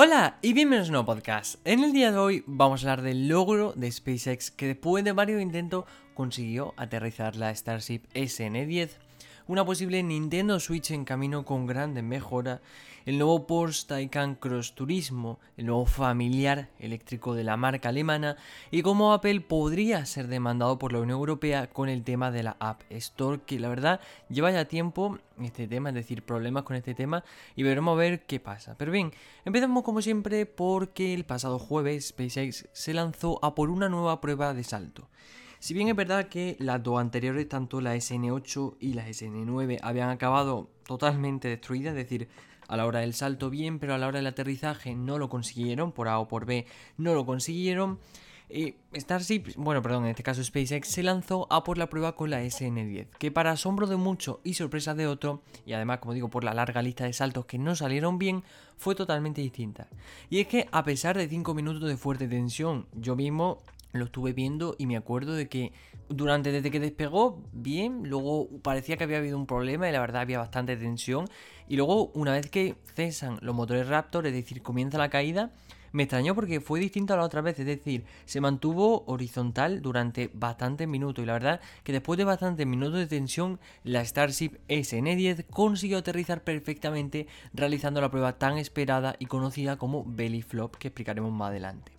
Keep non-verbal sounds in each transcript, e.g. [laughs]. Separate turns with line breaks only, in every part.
Hola y bienvenidos a un nuevo podcast. En el día de hoy vamos a hablar del logro de SpaceX que después de varios intentos consiguió aterrizar la Starship SN10 una posible Nintendo Switch en camino con grandes mejoras, el nuevo Porsche Taycan Cross Turismo, el nuevo familiar eléctrico de la marca alemana y cómo Apple podría ser demandado por la Unión Europea con el tema de la App Store, que la verdad lleva ya tiempo este tema, es decir, problemas con este tema y veremos a ver qué pasa. Pero bien, empezamos como siempre porque el pasado jueves SpaceX se lanzó a por una nueva prueba de salto. Si bien es verdad que las dos anteriores, tanto la SN8 y la SN9, habían acabado totalmente destruidas, es decir, a la hora del salto bien, pero a la hora del aterrizaje no lo consiguieron, por A o por B no lo consiguieron. Eh, Starship, bueno, perdón, en este caso SpaceX, se lanzó a por la prueba con la SN10, que para asombro de mucho y sorpresa de otro, y además, como digo, por la larga lista de saltos que no salieron bien, fue totalmente distinta. Y es que a pesar de 5 minutos de fuerte tensión, yo mismo lo estuve viendo y me acuerdo de que durante desde que despegó bien, luego parecía que había habido un problema y la verdad había bastante tensión y luego una vez que cesan los motores Raptor, es decir, comienza la caída, me extrañó porque fue distinto a la otra vez, es decir, se mantuvo horizontal durante bastantes minutos y la verdad que después de bastantes minutos de tensión, la Starship SN10 consiguió aterrizar perfectamente realizando la prueba tan esperada y conocida como belly flop que explicaremos más adelante.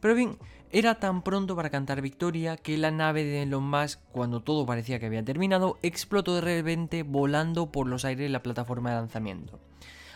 Pero bien, era tan pronto para cantar victoria que la nave de Elon Musk, cuando todo parecía que había terminado, explotó de repente volando por los aires la plataforma de lanzamiento.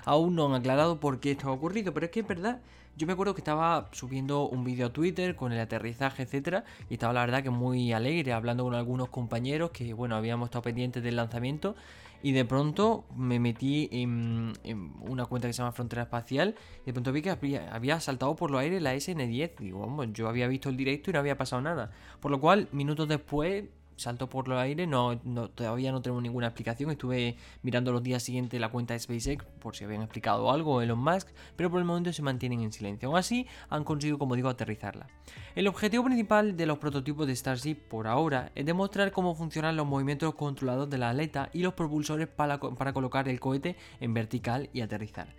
Aún no han aclarado por qué esto ha ocurrido, pero es que es verdad. Yo me acuerdo que estaba subiendo un vídeo a Twitter con el aterrizaje, etcétera, y estaba la verdad que muy alegre, hablando con algunos compañeros que, bueno, habíamos estado pendientes del lanzamiento, y de pronto me metí en, una cuenta que se llama Frontera Espacial, y de pronto vi que había, saltado por los aires la SN10. Digo, bueno, yo había visto el directo y no había pasado nada. Por lo cual, minutos después, salto por los aires, no, todavía no tenemos ninguna explicación. Estuve mirando los días siguientes la cuenta de SpaceX por si habían explicado algo Elon Musk, pero por el momento se mantienen en silencio. Aún así, han conseguido, como digo, aterrizarla. El objetivo principal de los prototipos de Starship por ahora es demostrar cómo funcionan los movimientos controlados de la aleta y los propulsores para, para colocar el cohete en vertical y aterrizar.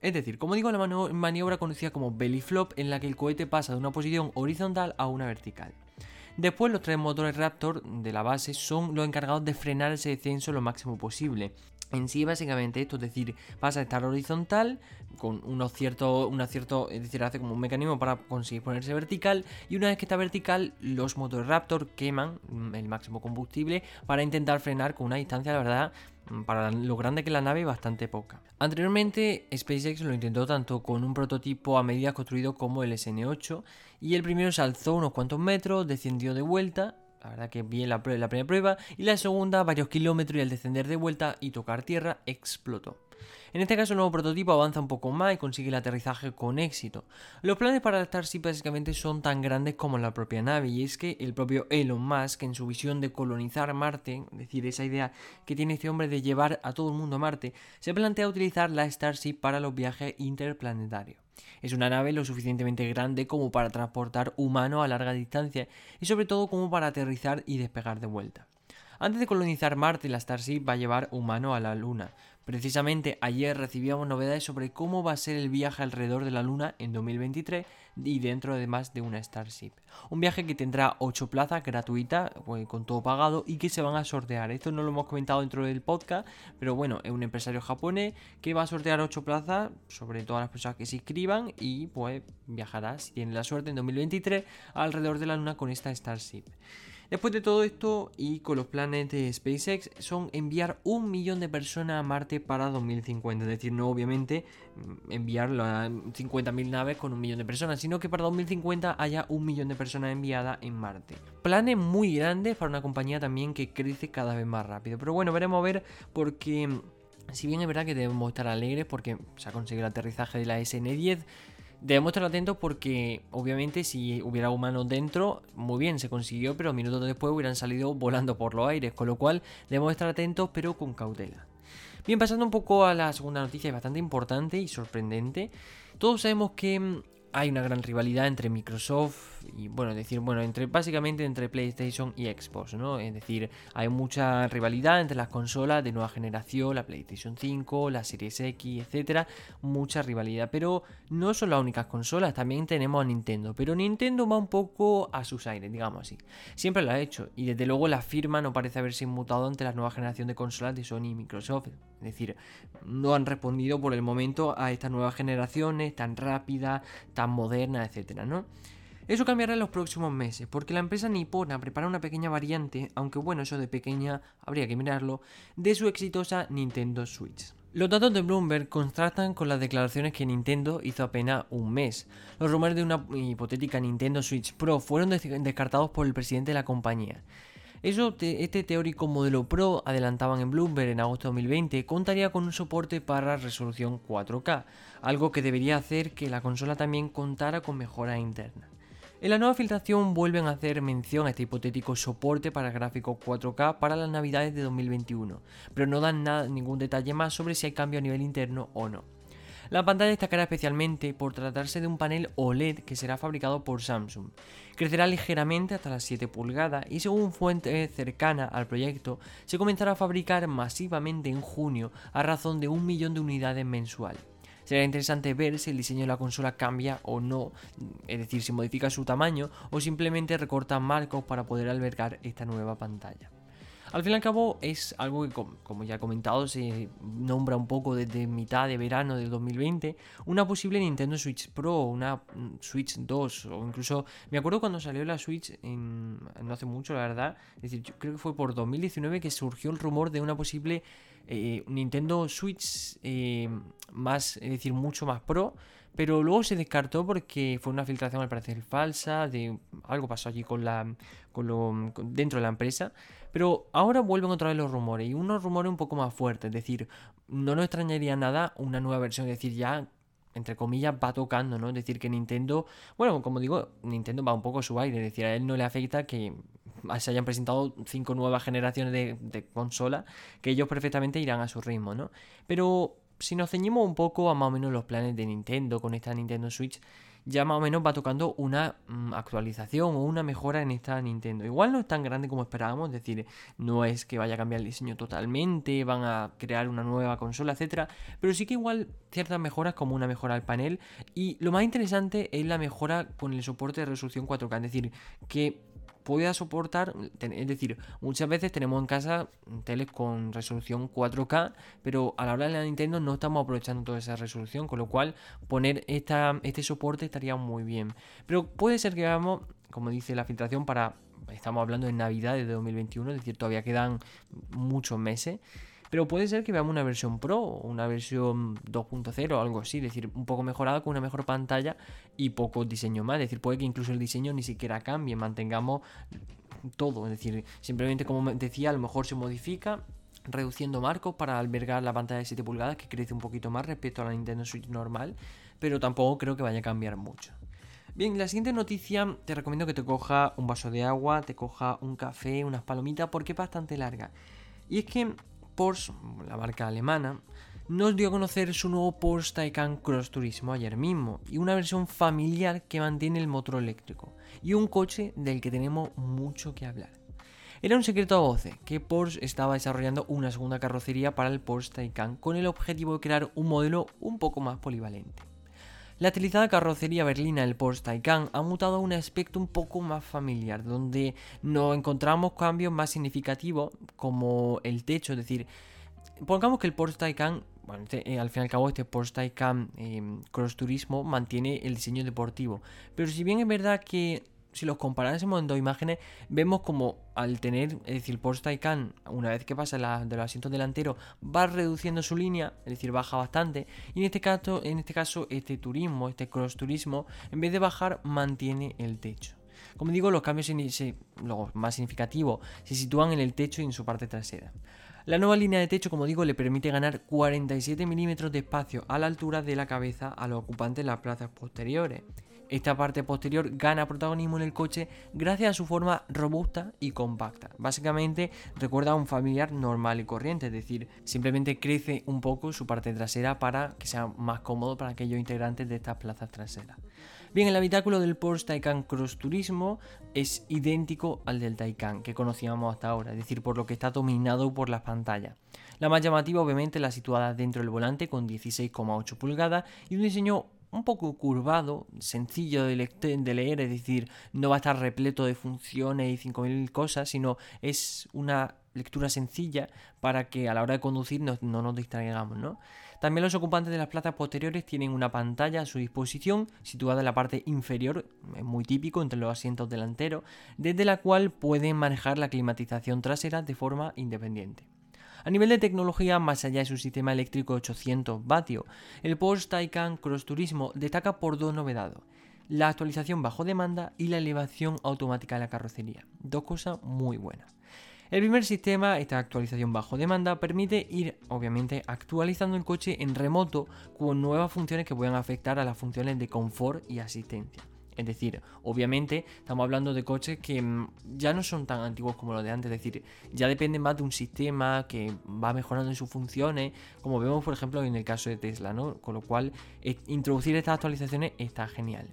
Es decir, como digo, la maniobra conocida como belly flop en la que el cohete pasa de una posición horizontal a una vertical. Después los tres motores Raptor de la base son los encargados de frenar ese descenso lo máximo posible. En sí, básicamente esto, es decir, pasa a estar horizontal con unos ciertos, un cierto, es decir, hace como un mecanismo para conseguir ponerse vertical y una vez que está vertical, los motores Raptor queman el máximo combustible para intentar frenar con una distancia, la verdad, Mm, para lo grande que la nave, bastante poca. Anteriormente, SpaceX lo intentó tanto con un prototipo a medida construido como el SN8, y el primero se alzó unos cuantos metros, descendió de vuelta, la verdad que bien la, primera prueba, y la segunda varios kilómetros y al descender de vuelta y tocar tierra explotó. En este caso el nuevo prototipo avanza un poco más y consigue el aterrizaje con éxito. Los planes para Starship básicamente son tan grandes como la propia nave y es que el propio Elon Musk en su visión de colonizar Marte, es decir, esa idea que tiene este hombre de llevar a todo el mundo a Marte, se plantea utilizar la Starship para los viajes interplanetarios. Es una nave lo suficientemente grande como para transportar humanos a larga distancia y sobre todo como para aterrizar y despegar de vuelta. Antes de colonizar Marte, la Starship va a llevar humano a la Luna. Precisamente ayer recibíamos novedades sobre cómo va a ser el viaje alrededor de la Luna en 2023 y dentro además de una Starship. Un viaje que tendrá 8 plazas gratuitas, pues, con todo pagado y que se van a sortear. Esto no lo hemos comentado dentro del podcast, pero bueno, es un empresario japonés que va a sortear 8 plazas sobre todas las personas que se inscriban y pues viajará, si tiene la suerte, en 2023 alrededor de la Luna con esta Starship. Después de todo esto y con los planes de SpaceX son enviar un millón de personas a Marte para 2050. Es decir, no obviamente mm, enviar 50.000 naves con un millón de personas, sino que para 2050 haya un millón de personas enviadas en Marte. Planes muy grandes para una compañía también que crece cada vez más rápido. Pero bueno, veremos a ver porque... Mm, si bien es verdad que debemos estar alegres porque se ha conseguido el aterrizaje de la SN10, Debemos estar atentos porque obviamente si hubiera humanos dentro, muy bien, se consiguió, pero minutos después hubieran salido [laughs] volando por los aires, con lo cual debemos estar atentos pero con cautela. Bien, pasando un poco a la segunda noticia, bastante importante y sorprendente. Todos sabemos que mm, hay una gran rivalidad entre Microsoft y bueno, decir, bueno, entre básicamente entre PlayStation y Xbox, ¿no? Es decir, hay mucha rivalidad entre las consolas de nueva generación, la PlayStation 5, la Series X, etcétera, mucha rivalidad, pero no son las únicas consolas, también tenemos a Nintendo, pero Nintendo va un poco a sus aires, digamos así. Siempre lo ha hecho y desde luego la firma no parece haberse inmutado ante la nueva generación de consolas de Sony y Microsoft. Es decir, no han respondido por el momento a estas nuevas generaciones tan rápidas, tan modernas, etcétera, ¿no? Eso cambiará en los próximos meses, porque la empresa nipona prepara una pequeña variante, aunque bueno, eso de pequeña habría que mirarlo, de su exitosa Nintendo Switch. Los datos de Bloomberg contrastan con las declaraciones que Nintendo hizo apenas un mes. Los rumores de una hipotética Nintendo Switch Pro fueron descartados por el presidente de la compañía. Eso, este teórico modelo Pro, adelantaban en Bloomberg en agosto de 2020, contaría con un soporte para resolución 4K, algo que debería hacer que la consola también contara con mejoras internas. En la nueva filtración vuelven a hacer mención a este hipotético soporte para gráficos 4K para las navidades de 2021, pero no dan ningún detalle más sobre si hay cambio a nivel interno o no. La pantalla destacará especialmente por tratarse de un panel OLED que será fabricado por Samsung. Crecerá ligeramente hasta las 7 pulgadas y según fuente cercana al proyecto, se comenzará a fabricar masivamente en junio a razón de un millón de unidades mensual. Será interesante ver si el diseño de la consola cambia o no, es decir, si modifica su tamaño o simplemente recorta marcos para poder albergar esta nueva pantalla. Al fin y al cabo es algo que, como ya he comentado, se nombra un poco desde mitad de verano del 2020, una posible Nintendo Switch Pro, una mm, Switch 2, o incluso, me acuerdo cuando salió la Switch, en, no hace mucho, la verdad, es decir, creo que fue por 2019 que surgió el rumor de una posible eh, Nintendo Switch eh, más, es decir, mucho más pro, pero luego se descartó porque fue una filtración al parecer falsa, de algo pasó allí con la, con lo, dentro de la empresa. Pero ahora vuelven otra vez los rumores y unos rumores un poco más fuertes, es decir, no nos extrañaría nada una nueva versión, es decir, ya entre comillas, va tocando, ¿no? Es decir, que Nintendo, bueno, como digo, Nintendo va un poco a su aire, es decir, a él no le afecta que se hayan presentado cinco nuevas generaciones de, de consola, que ellos perfectamente irán a su ritmo, ¿no? Pero si nos ceñimos un poco a más o menos los planes de Nintendo con esta Nintendo Switch, ya más o menos va tocando una mm, actualización o una mejora en esta Nintendo. Igual no es tan grande como esperábamos, es decir, no es que vaya a cambiar el diseño totalmente, van a crear una nueva consola, etcétera, pero sí que igual ciertas mejoras como una mejora al panel y lo más interesante es la mejora con el soporte de resolución 4K, es decir, que pueda soportar, es decir, muchas veces tenemos en casa teles con resolución 4K, pero a la hora de la Nintendo no estamos aprovechando toda esa resolución, con lo cual poner esta, este soporte estaría muy bien. Pero puede ser que hagamos, como dice la filtración, para, estamos hablando de Navidad de 2021, es decir, todavía quedan muchos meses. Pero puede ser que veamos una versión Pro, una versión 2.0 o algo así, es decir, un poco mejorada con una mejor pantalla y poco diseño más. Es decir, puede que incluso el diseño ni siquiera cambie, mantengamos todo. Es decir, simplemente como decía, a lo mejor se modifica reduciendo marcos para albergar la pantalla de 7 pulgadas que crece un poquito más respecto a la Nintendo Switch normal, pero tampoco creo que vaya a cambiar mucho. Bien, la siguiente noticia te recomiendo que te coja un vaso de agua, te coja un café, unas palomitas, porque es bastante larga. Y es que Porsche, la marca alemana, nos dio a conocer su nuevo Porsche Taycan Cross Turismo ayer mismo y una versión familiar que mantiene el motor eléctrico y un coche del que tenemos mucho que hablar. Era un secreto a voces que Porsche estaba desarrollando una segunda carrocería para el Porsche Taycan con el objetivo de crear un modelo un poco más polivalente. La utilizada carrocería berlina del Porsche Taycan ha mutado a un aspecto un poco más familiar, donde no encontramos cambios más significativos como el techo, es decir, pongamos que el Porsche Taycan bueno, este, eh, al fin y al cabo este Porsche Taycan eh, Cross Turismo mantiene el diseño deportivo. Pero si bien es verdad que si los comparásemos en dos imágenes, vemos como al tener, es decir, Porsche Taycan, una vez que pasa la, de los asientos delanteros, va reduciendo su línea, es decir, baja bastante. Y en este caso, en este caso, este turismo, este cross turismo, en vez de bajar, mantiene el techo. Como digo, los cambios los más significativos se sitúan en el techo y en su parte trasera. La nueva línea de techo, como digo, le permite ganar 47 milímetros de espacio a la altura de la cabeza a los ocupantes de las plazas posteriores Esta parte posterior gana protagonismo en el coche gracias a su forma robusta y compacta. Básicamente recuerda a un familiar normal y corriente, es decir, simplemente crece un poco su parte trasera para que sea más cómodo para aquellos integrantes de estas plazas traseras. Bien, el habitáculo del Porsche Taycan Cross Turismo es idéntico al del Taycan que conocíamos hasta ahora, es decir, por lo que está dominado por las pantallas. La más llamativa obviamente la situada dentro del volante con 16,8 pulgadas y un diseño un poco curvado, sencillo de, leer, es decir, no va a estar repleto de funciones y 5.000 cosas, sino es una lectura sencilla para que a la hora de conducir no, no nos distraigamos, ¿no? También los ocupantes de las plazas posteriores tienen una pantalla a su disposición, situada en la parte inferior, muy típico entre los asientos delanteros, desde la cual pueden manejar la climatización trasera de forma independiente. A nivel de tecnología, más allá de su sistema eléctrico 800 vatios, el Porsche Taycan Cross Turismo destaca por dos novedades la actualización bajo demanda y la elevación automática de la carrocería. Dos cosas muy buenas. El primer sistema, esta actualización bajo demanda, permite ir, obviamente, actualizando el coche en remoto con nuevas funciones que puedan afectar a las funciones de confort y asistencia. Es decir, obviamente estamos hablando de coches que mm, ya no son tan antiguos como los de antes, es decir, ya dependen más de un sistema que va mejorando en sus funciones, como vemos por ejemplo en el caso de Tesla, ¿no? Con lo cual, eh, introducir estas actualizaciones está genial.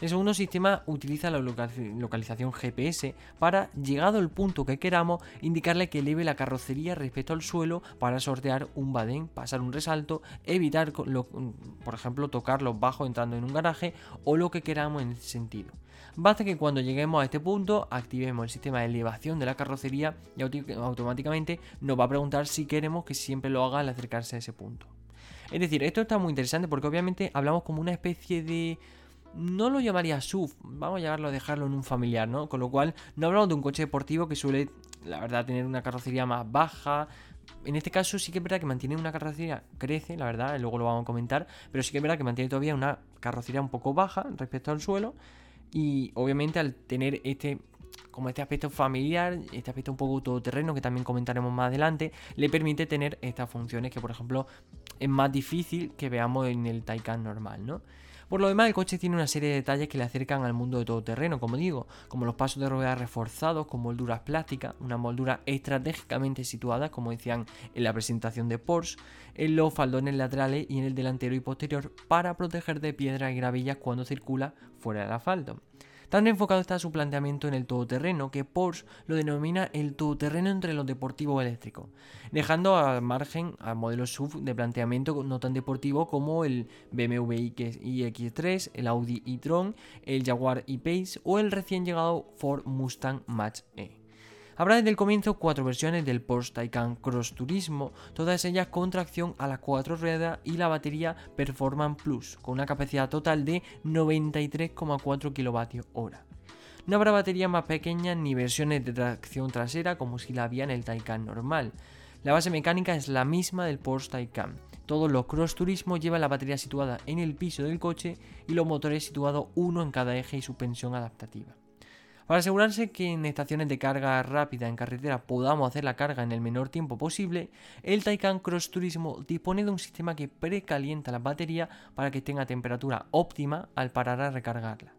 El segundo sistema utiliza la localización GPS para, llegado el punto que queramos, indicarle que eleve la carrocería respecto al suelo para sortear un badén, pasar un resalto, evitar, por ejemplo, tocar los bajos entrando en un garaje o lo que queramos en ese sentido. Basta que cuando lleguemos a este punto activemos el sistema de elevación de la carrocería y automáticamente nos va a preguntar si queremos que siempre lo haga al acercarse a ese punto. Es decir, esto está muy interesante porque obviamente hablamos como una especie de no lo llamaría SUV, vamos a llamarlo, dejarlo en un familiar, ¿no? Con lo cual, no hablamos de un coche deportivo que suele, la verdad, tener una carrocería más baja. En este caso sí que es verdad que mantiene una carrocería, crece, la verdad, luego lo vamos a comentar, pero sí que es verdad que mantiene todavía una carrocería un poco baja respecto al suelo. Y obviamente al tener este como este aspecto familiar, este aspecto un poco todoterreno que también comentaremos más adelante, le permite tener estas funciones que por ejemplo es más difícil que veamos en el Taycan normal, ¿no? Por lo demás, el coche tiene una serie de detalles que le acercan al mundo de todoterreno, como digo, como los pasos de ruedas reforzados con molduras plásticas, una moldura estratégicamente situada, como decían en la presentación de Porsche, en los faldones laterales y en el delantero y posterior para proteger de piedras y gravillas cuando circula fuera del asfalto. Tan enfocado está su planteamiento en el todoterreno que Porsche lo denomina el todoterreno entre los deportivos eléctricos, dejando al margen a modelos SUV de planteamiento no tan deportivo como el BMW iX3, el Audi e-tron, el Jaguar e-Pace o el recién llegado Ford Mustang Mach-E. Habrá desde el comienzo cuatro versiones del Porsche Taycan Cross Turismo, todas ellas con tracción a las cuatro ruedas y la batería Performance Plus, con una capacidad total de 93,4 kWh. No habrá baterías más pequeñas ni versiones de tracción trasera como si la había en el Taycan normal. La base mecánica es la misma del Porsche Taycan. Todos los Cross Turismo llevan la batería situada en el piso del coche y los motores situados uno en cada eje y suspensión adaptativa. Para asegurarse que en estaciones de carga rápida en carretera podamos hacer la carga en el menor tiempo posible, el Taycan Cross Turismo dispone de un sistema que precalienta la batería para que tenga temperatura óptima al parar a recargarla.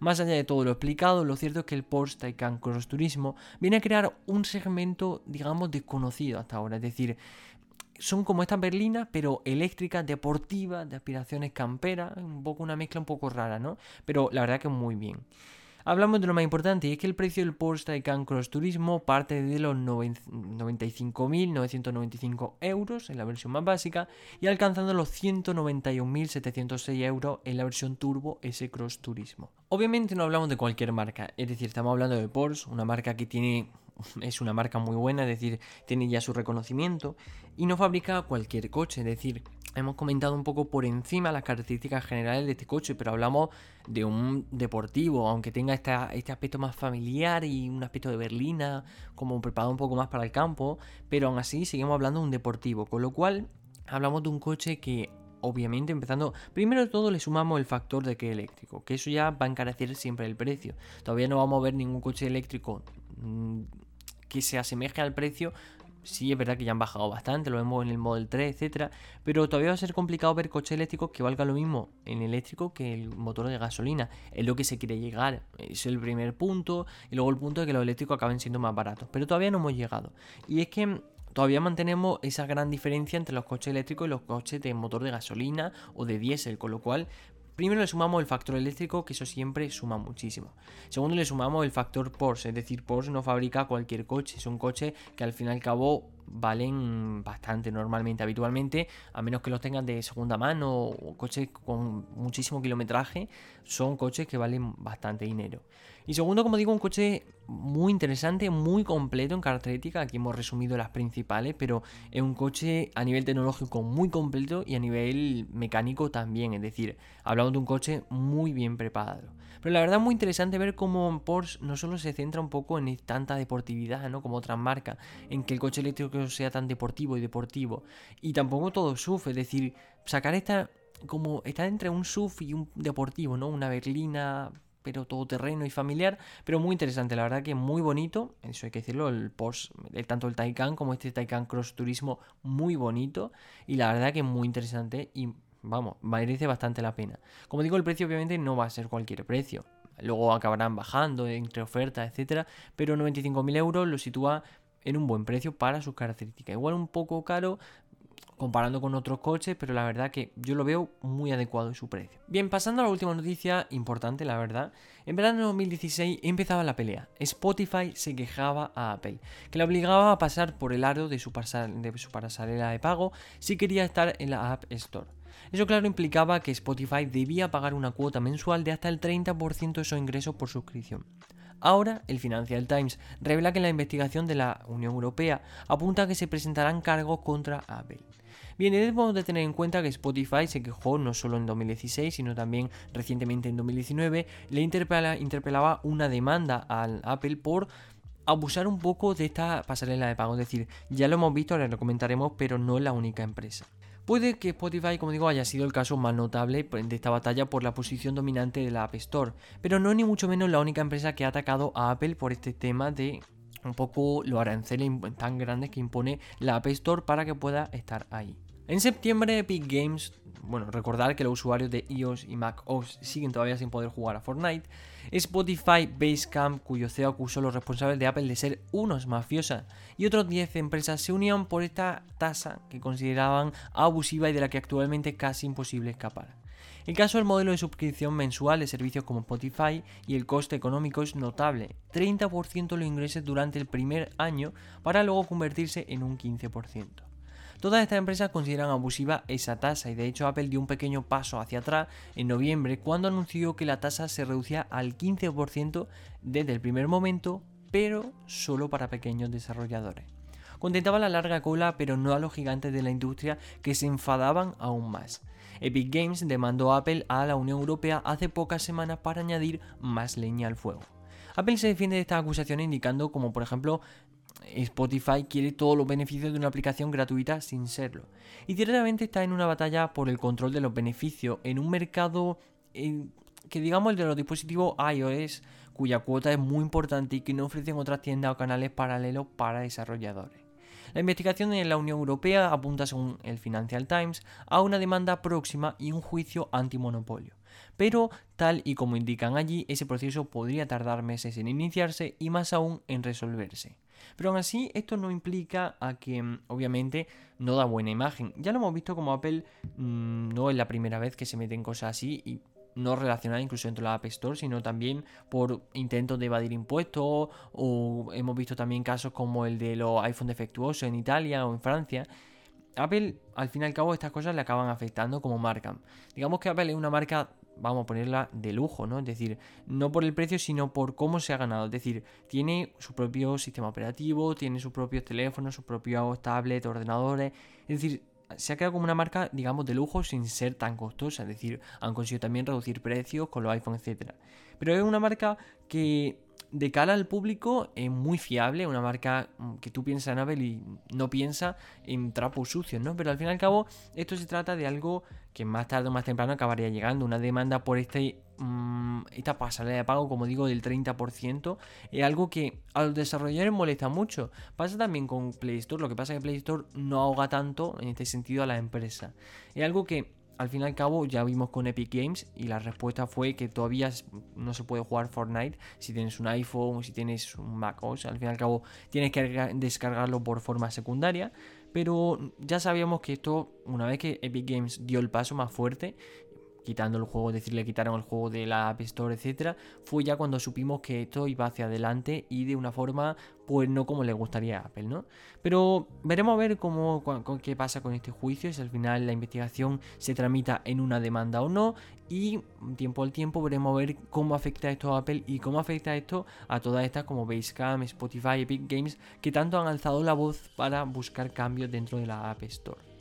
Más allá de todo lo explicado, lo cierto es que el Porsche Taycan Cross Turismo viene a crear un segmento, digamos, desconocido hasta ahora. Es decir, son como estas berlinas, pero eléctricas, deportivas, de aspiraciones camperas, un poco una mezcla un poco rara, ¿no? Pero la verdad que muy bien. Hablamos de lo más importante y es que el precio del Porsche Taycan Cross Turismo parte de los 95.995 euros en la versión más básica y alcanzando los 191.706 euros en la versión Turbo S Cross Turismo. Obviamente no hablamos de cualquier marca, es decir, estamos hablando de Porsche, una marca que tiene es una marca muy buena, es decir, tiene ya su reconocimiento y no fabrica cualquier coche, es decir, hemos comentado un poco por encima las características generales de este coche, pero hablamos de un deportivo, aunque tenga este aspecto más familiar y un aspecto de berlina, como preparado un poco más para el campo, pero aún así seguimos hablando de un deportivo, con lo cual hablamos de un coche que obviamente empezando, primero de todo le sumamos el factor de que eléctrico, que eso ya va a encarecer siempre el precio. Todavía no vamos a ver ningún coche eléctrico mm, que se asemeje al precio sí es verdad que ya han bajado bastante, lo vemos en el Model 3, etcétera, pero todavía va a ser complicado ver coches eléctricos que valgan lo mismo en eléctrico que el motor de gasolina. Es lo que se quiere llegar, es el primer punto, y luego el punto de que los eléctricos acaben siendo más baratos, pero todavía no hemos llegado. Y es que todavía mantenemos esa gran diferencia entre los coches eléctricos y los coches de motor de gasolina o de diésel, con lo cual Primero le sumamos el factor eléctrico, que eso siempre suma muchísimo. Segundo le sumamos el factor Porsche, es decir, Porsche no fabrica cualquier coche, es un coche que al fin y al cabo valen bastante normalmente, habitualmente, a menos que los tengan de segunda mano o coches con muchísimo kilometraje, son coches que valen bastante dinero. Y segundo, como digo, un coche muy interesante, muy completo en características, aquí hemos resumido las principales, pero es un coche a nivel tecnológico muy completo y a nivel mecánico también, es decir, hablamos de un coche muy bien preparado. Pero la verdad es muy interesante ver cómo Porsche no solo se centra un poco en tanta deportividad, ¿no? Como otras marcas, en que el coche eléctrico sea tan deportivo y deportivo. Y tampoco todo SUV, es decir, sacar esta como está entre un SUV y un deportivo, ¿no? Una berlina, pero todoterreno y familiar, pero muy interesante, la verdad que muy bonito, eso hay que decirlo, el Porsche, tanto el Taycan como este Taycan Cross Turismo, muy bonito, y la verdad que muy interesante y Vamos, merece bastante la pena. Como digo, el precio obviamente no va a ser cualquier precio. Luego acabarán bajando entre ofertas, etcétera. Pero 95.000 euros lo sitúa en un buen precio para sus características. Igual un poco caro comparando con otros coches, pero la verdad que yo lo veo muy adecuado en su precio. Bien, pasando a la última noticia importante, la verdad. En verano de 2016 empezaba la pelea. Spotify se quejaba a Apple, que la obligaba a pasar por el aro de su, de su pasarela de pago si quería estar en la App Store. Eso claro implicaba que Spotify debía pagar una cuota mensual de hasta el 30% de su ingresos por suscripción. Ahora, el Financial Times revela que la investigación de la Unión Europea apunta a que se presentarán cargos contra Apple. Bien, debemos de tener en cuenta que Spotify se quejó no solo en 2016, sino también recientemente en 2019, le interpelaba una demanda al Apple por abusar un poco de esta pasarela de pago. Es decir, ya lo hemos visto, ahora lo comentaremos, pero no es la única empresa. Puede que Spotify, como digo, haya sido el caso más notable de esta batalla por la posición dominante de la App Store, pero no es ni mucho menos la única empresa que ha atacado a Apple por este tema de un poco los aranceles tan grandes que impone la App Store para que pueda estar ahí. En septiembre Epic Games bueno, recordar que los usuarios de iOS y Mac OS siguen todavía sin poder jugar a Fortnite, Spotify Basecamp, cuyo CEO acusó a los responsables de Apple de ser unos mafiosos, y otros 10 empresas se unieron por esta tasa que consideraban abusiva y de la que actualmente casi imposible escapar. El caso del modelo de suscripción mensual de servicios como Spotify y el coste económico es notable, 30% de los ingresos durante el primer año para luego convertirse en un 15%. Todas estas empresas consideran abusiva esa tasa y de hecho Apple dio un pequeño paso hacia atrás en noviembre cuando anunció que la tasa se reducía al 15% desde el primer momento, pero solo para pequeños desarrolladores. Contentaba la larga cola, pero no a los gigantes de la industria que se enfadaban aún más. Epic Games demandó a Apple a la Unión Europea hace pocas semanas para añadir más leña al fuego. Apple se defiende de estas acusaciones indicando como por ejemplo Spotify quiere todos los beneficios de una aplicación gratuita sin serlo. Y directamente está en una batalla por el control de los beneficios en un mercado que digamos el de los dispositivos iOS, cuya cuota es muy importante y que no ofrecen otras tiendas o canales paralelos para desarrolladores. La investigación en la Unión Europea apunta, según el Financial Times, a una demanda próxima y un juicio antimonopolio. Pero, tal y como indican allí, ese proceso podría tardar meses en iniciarse y más aún en resolverse. Pero aún así, esto no implica a que, mm, obviamente, no da buena imagen. Ya lo hemos visto como Apple mm, no es la primera vez que se meten cosas así y no relacionadas incluso dentro de la App Store, sino también por intentos de evadir impuestos o hemos visto también casos como el de los iPhone defectuosos en Italia o en Francia. Apple, al fin y al cabo, estas cosas le acaban afectando como marca. Digamos que Apple es una marca vamos a ponerla de lujo, ¿no? Es decir, no por el precio, sino por cómo se ha ganado. Es decir, tiene su propio sistema operativo, tiene sus propios teléfonos, sus propios tablets, ordenadores. Es decir, se ha quedado como una marca, digamos, de lujo sin ser tan costosa. Es decir, han conseguido también reducir precios con los iPhones, etc. Pero es una marca que de cara al público es muy fiable, una marca mm, que tú piensas en Apple y no piensa en trapos sucios, ¿no? Pero al fin y al cabo, esto se trata de algo que más tarde o más temprano acabaría llegando, una demanda por este mm, esta pasarela de pago, como digo, del 30%, es algo que a los desarrolladores molesta mucho. Pasa también con Play Store, lo que pasa es que Play Store no ahoga tanto en este sentido a la empresa. Es algo que al fin y al cabo ya vimos con Epic Games y la respuesta fue que todavía no se puede jugar Fortnite si tienes un iPhone o si tienes un Mac OS. Al fin y al cabo tienes que descargarlo por forma secundaria. Pero ya sabíamos que esto, una vez que Epic Games dio el paso más fuerte, quitando el juego, es decir, le quitaron el juego de la App Store, etcétera, fue ya cuando supimos que esto iba hacia adelante y de una forma, pues no como le gustaría a Apple, ¿no? Pero veremos a ver cómo, qué pasa con este juicio, si al final la investigación se tramita en una demanda o no, y tiempo al tiempo veremos a ver cómo afecta esto a Apple y cómo afecta esto a todas estas como Basecamp, Spotify, Epic Games, que tanto han alzado la voz para buscar cambios dentro de la App Store.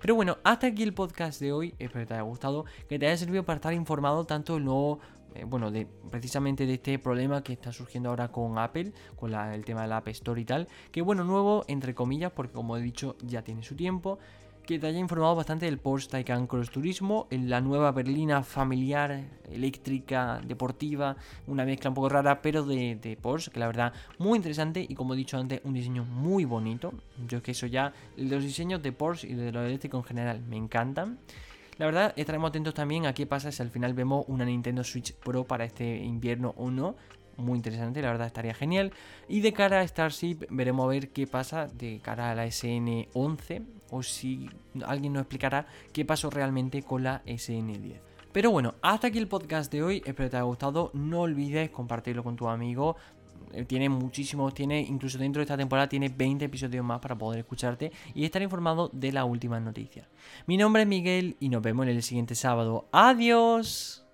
Pero bueno, hasta aquí el podcast de hoy. Espero que te haya gustado, que te haya servido para estar informado tanto nuevo eh, bueno, precisamente de este problema que está surgiendo ahora con Apple, con el tema de la App Store y tal, que bueno, nuevo entre comillas, porque como he dicho ya tiene su tiempo, que te haya informado bastante del Porsche Taycan Cross Turismo, la nueva berlina familiar, eléctrica, deportiva, una mezcla un poco rara, pero de, de, Porsche, que la verdad muy interesante y como he dicho antes, un diseño muy bonito. Yo es que eso ya, los diseños de Porsche y de los eléctricos en general me encantan. La verdad, estaremos atentos también a qué pasa si al final vemos una Nintendo Switch Pro para este invierno o no muy interesante, la verdad estaría genial. Y de cara a Starship veremos a ver qué pasa de cara a la SN11 o si alguien nos explicará qué pasó realmente con la SN10. Pero bueno, hasta aquí el podcast de hoy, espero que te haya gustado, no olvides compartirlo con tu amigo, eh, tiene muchísimos, tiene incluso dentro de esta temporada tiene 20 episodios más para poder escucharte y estar informado de las últimas noticias. Mi nombre es Miguel y nos vemos en el siguiente sábado. Adiós.